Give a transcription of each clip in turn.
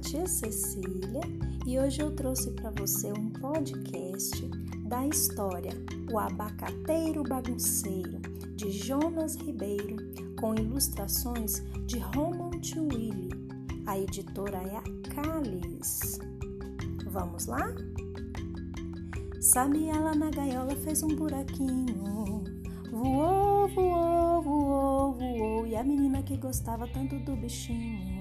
tia Cecília e hoje eu trouxe para você um podcast da história O Abacateiro Bagunceiro de Jonas Ribeiro com ilustrações de Roman Willy. A editora é a Calis. Vamos lá? Sabe, ela na gaiola fez um buraquinho. Voou, voou, voou, voou. E a menina que gostava tanto do bichinho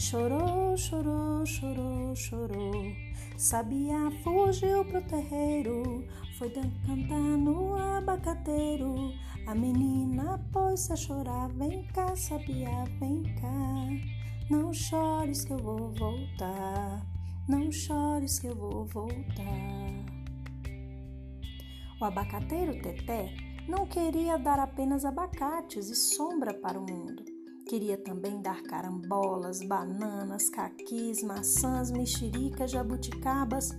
Chorou, chorou, chorou, chorou. Sabia, fugiu pro terreiro. Foi cantar no abacateiro. A menina pôs a chorar. Vem cá, sabia, vem cá. Não chores que eu vou voltar. Não chores que eu vou voltar. O abacateiro Teté não queria dar apenas abacates e sombra para o mundo. Queria também dar carambolas, bananas, caquis, maçãs, mexericas, jabuticabas.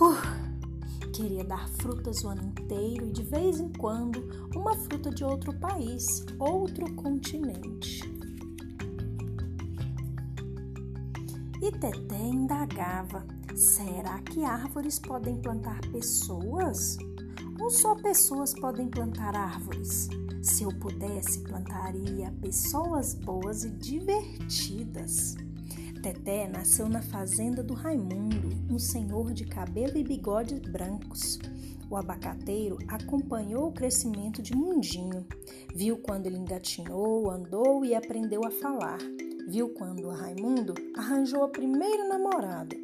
Uh, queria dar frutas o ano inteiro e de vez em quando uma fruta de outro país, outro continente. E Teté indagava: será que árvores podem plantar pessoas? Ou só pessoas podem plantar árvores? Se eu pudesse, plantaria pessoas boas e divertidas. Teté nasceu na fazenda do Raimundo, um senhor de cabelo e bigodes brancos. O abacateiro acompanhou o crescimento de Mundinho. Viu quando ele engatinhou, andou e aprendeu a falar. Viu quando Raimundo arranjou a primeira namorada.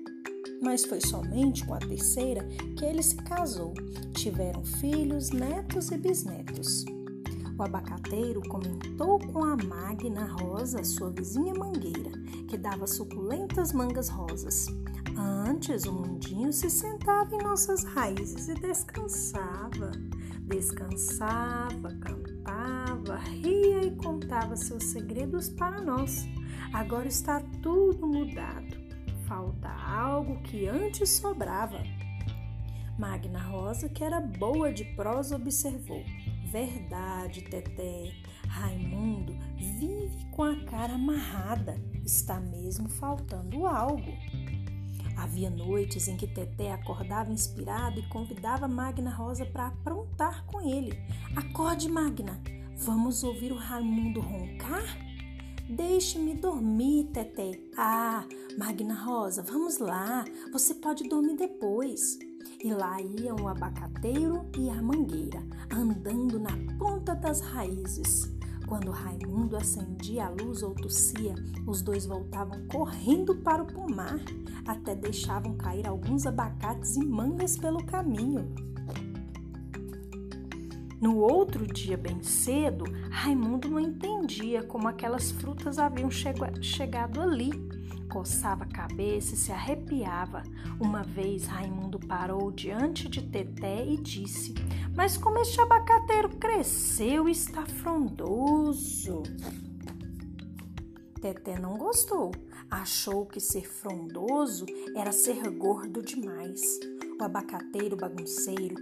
Mas foi somente com a terceira que ele se casou. Tiveram filhos, netos e bisnetos. O abacateiro comentou com a Magna Rosa, sua vizinha mangueira, que dava suculentas mangas rosas. Antes, o mundinho se sentava em nossas raízes e descansava. Descansava, cantava, ria e contava seus segredos para nós. Agora está tudo mudado. Falta algo que antes sobrava. Magna Rosa, que era boa de prosa, observou. Verdade, Teté. Raimundo vive com a cara amarrada. Está mesmo faltando algo. Havia noites em que Teté acordava inspirado e convidava Magna Rosa para aprontar com ele. Acorde, Magna. Vamos ouvir o Raimundo roncar? Deixe-me dormir, Teté. Ah, Magna Rosa, vamos lá. Você pode dormir depois. E lá iam o abacateiro e a mangueira, andando na ponta das raízes. Quando Raimundo acendia a luz ou tossia, os dois voltavam correndo para o pomar, até deixavam cair alguns abacates e mangas pelo caminho. No outro dia, bem cedo, Raimundo não entendia como aquelas frutas haviam chegado ali coçava a cabeça e se arrepiava. Uma vez Raimundo parou diante de Teté e disse: Mas como este abacateiro cresceu e está frondoso. Teté não gostou. Achou que ser frondoso era ser gordo demais. O abacateiro bagunceiro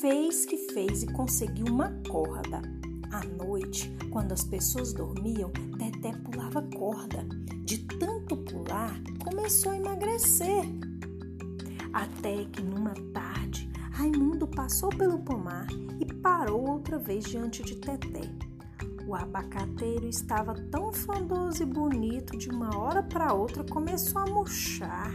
fez que fez e conseguiu uma corda. À noite, quando as pessoas dormiam, Teté pulava corda. De tanto pular, começou a emagrecer. Até que numa tarde, Raimundo passou pelo pomar e parou outra vez diante de Teté. O abacateiro estava tão frondoso e bonito, de uma hora para outra começou a murchar.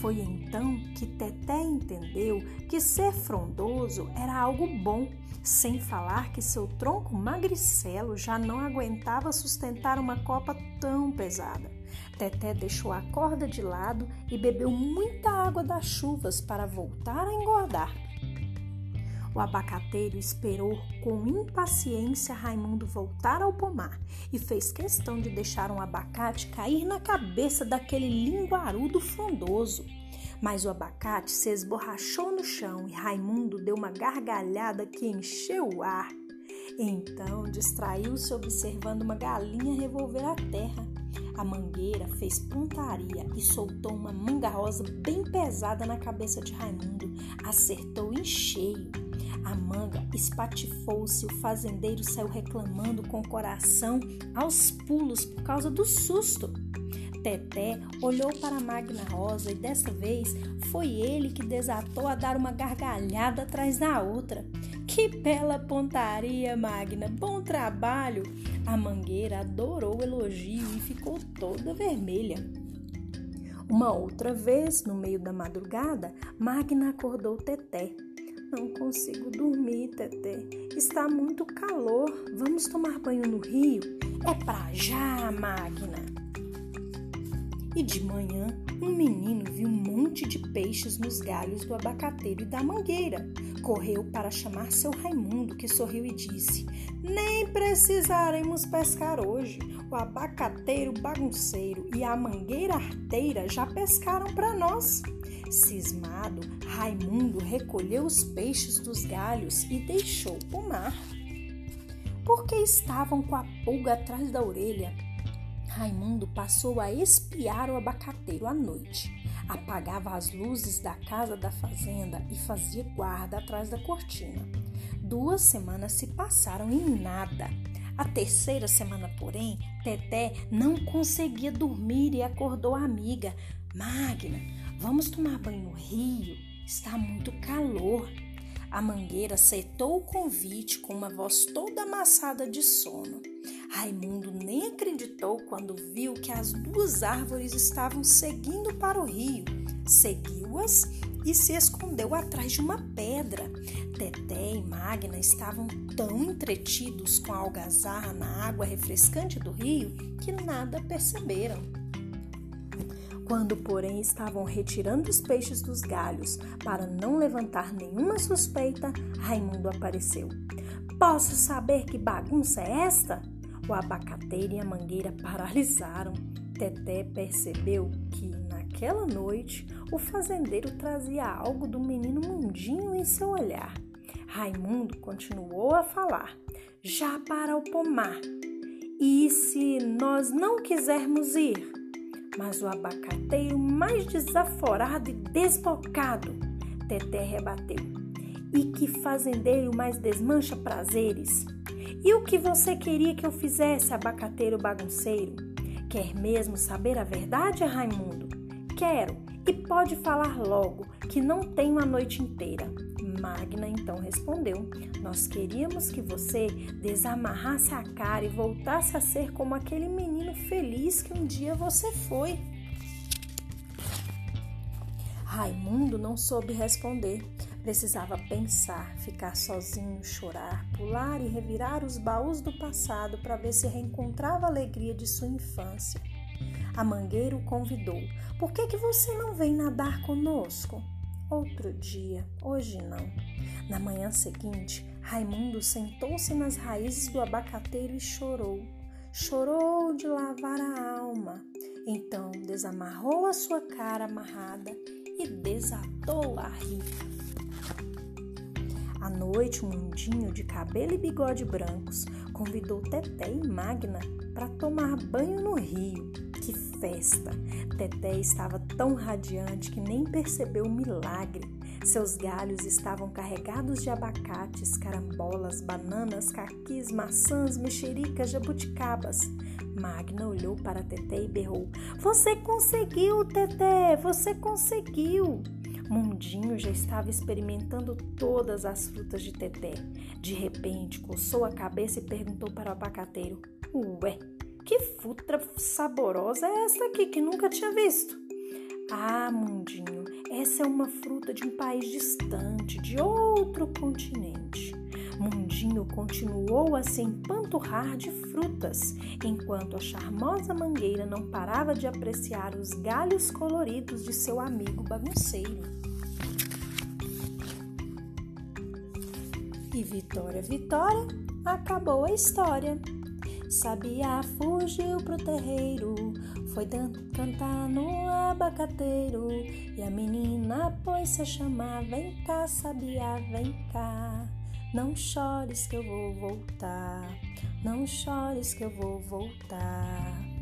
Foi então que Teté entendeu que ser frondoso era algo bom, sem falar que seu tronco magricelo já não aguentava sustentar uma copa tão pesada. Teté deixou a corda de lado e bebeu muita água das chuvas para voltar a engordar. O abacateiro esperou com impaciência Raimundo voltar ao pomar e fez questão de deixar um abacate cair na cabeça daquele linguarudo frondoso. Mas o abacate se esborrachou no chão e Raimundo deu uma gargalhada que encheu o ar. Então distraiu-se observando uma galinha revolver a terra. A mangueira fez pontaria e soltou uma manga rosa bem pesada na cabeça de Raimundo. Acertou em cheio. A manga espatifou-se, o fazendeiro saiu reclamando com o coração aos pulos por causa do susto. Teté olhou para Magna Rosa e dessa vez foi ele que desatou a dar uma gargalhada atrás da outra. Que bela pontaria, Magna! Bom trabalho! A mangueira adorou o elogio e ficou toda vermelha. Uma outra vez, no meio da madrugada, Magna acordou Teté. Não consigo dormir, Teté. Está muito calor. Vamos tomar banho no rio? É pra já, Magna. E de manhã, um menino viu um monte de peixes nos galhos do abacateiro e da mangueira. Correu para chamar seu Raimundo, que sorriu e disse: Nem precisaremos pescar hoje. O abacateiro bagunceiro e a mangueira arteira já pescaram para nós. Cismado, Raimundo recolheu os peixes dos galhos e deixou o mar. Porque estavam com a pulga atrás da orelha. Raimundo passou a espiar o abacateiro à noite. Apagava as luzes da casa da fazenda e fazia guarda atrás da cortina. Duas semanas se passaram em nada. A terceira semana, porém, Teté não conseguia dormir e acordou a amiga. Magna, Vamos tomar banho no rio? Está muito calor. A mangueira aceitou o convite com uma voz toda amassada de sono. Raimundo nem acreditou quando viu que as duas árvores estavam seguindo para o rio. Seguiu-as e se escondeu atrás de uma pedra. Teté e Magna estavam tão entretidos com a algazarra na água refrescante do rio que nada perceberam. Quando, porém, estavam retirando os peixes dos galhos para não levantar nenhuma suspeita, Raimundo apareceu. Posso saber que bagunça é esta? O abacateiro e a mangueira paralisaram. Teté percebeu que, naquela noite, o fazendeiro trazia algo do menino Mundinho em seu olhar. Raimundo continuou a falar: Já para o pomar. E se nós não quisermos ir? Mas o abacateiro mais desaforado e desbocado, Teté rebateu. E que fazendeiro mais desmancha prazeres? E o que você queria que eu fizesse, abacateiro bagunceiro? Quer mesmo saber a verdade, Raimundo? Quero, e pode falar logo, que não tenho a noite inteira. Magna então respondeu: Nós queríamos que você desamarrasse a cara e voltasse a ser como aquele menino feliz que um dia você foi. Raimundo não soube responder. Precisava pensar, ficar sozinho, chorar, pular e revirar os baús do passado para ver se reencontrava a alegria de sua infância. A mangueira o convidou. Por que, que você não vem nadar conosco? Outro dia, hoje não. Na manhã seguinte, Raimundo sentou-se nas raízes do abacateiro e chorou. Chorou de lavar a alma. Então desamarrou a sua cara amarrada e desatou a rir. À noite, um mundinho de cabelo e bigode brancos convidou Teté e Magna para tomar banho no rio. Festa! Teté estava tão radiante que nem percebeu o milagre. Seus galhos estavam carregados de abacates, carambolas, bananas, caquis, maçãs, mexericas, jabuticabas. Magna olhou para Teté e berrou: Você conseguiu, Teté! Você conseguiu! Mundinho já estava experimentando todas as frutas de Teté. De repente, coçou a cabeça e perguntou para o abacateiro: Ué, que fruta saborosa é essa aqui que nunca tinha visto? Ah, Mundinho, essa é uma fruta de um país distante, de outro continente. Mundinho continuou a se empanturrar de frutas, enquanto a charmosa mangueira não parava de apreciar os galhos coloridos de seu amigo bagunceiro. E Vitória, Vitória, acabou a história. Sabia fugiu pro terreiro, foi cantar no abacateiro. E a menina pôs-se a chamar: Vem cá, Sabia, vem cá. Não chores que eu vou voltar, não chores que eu vou voltar.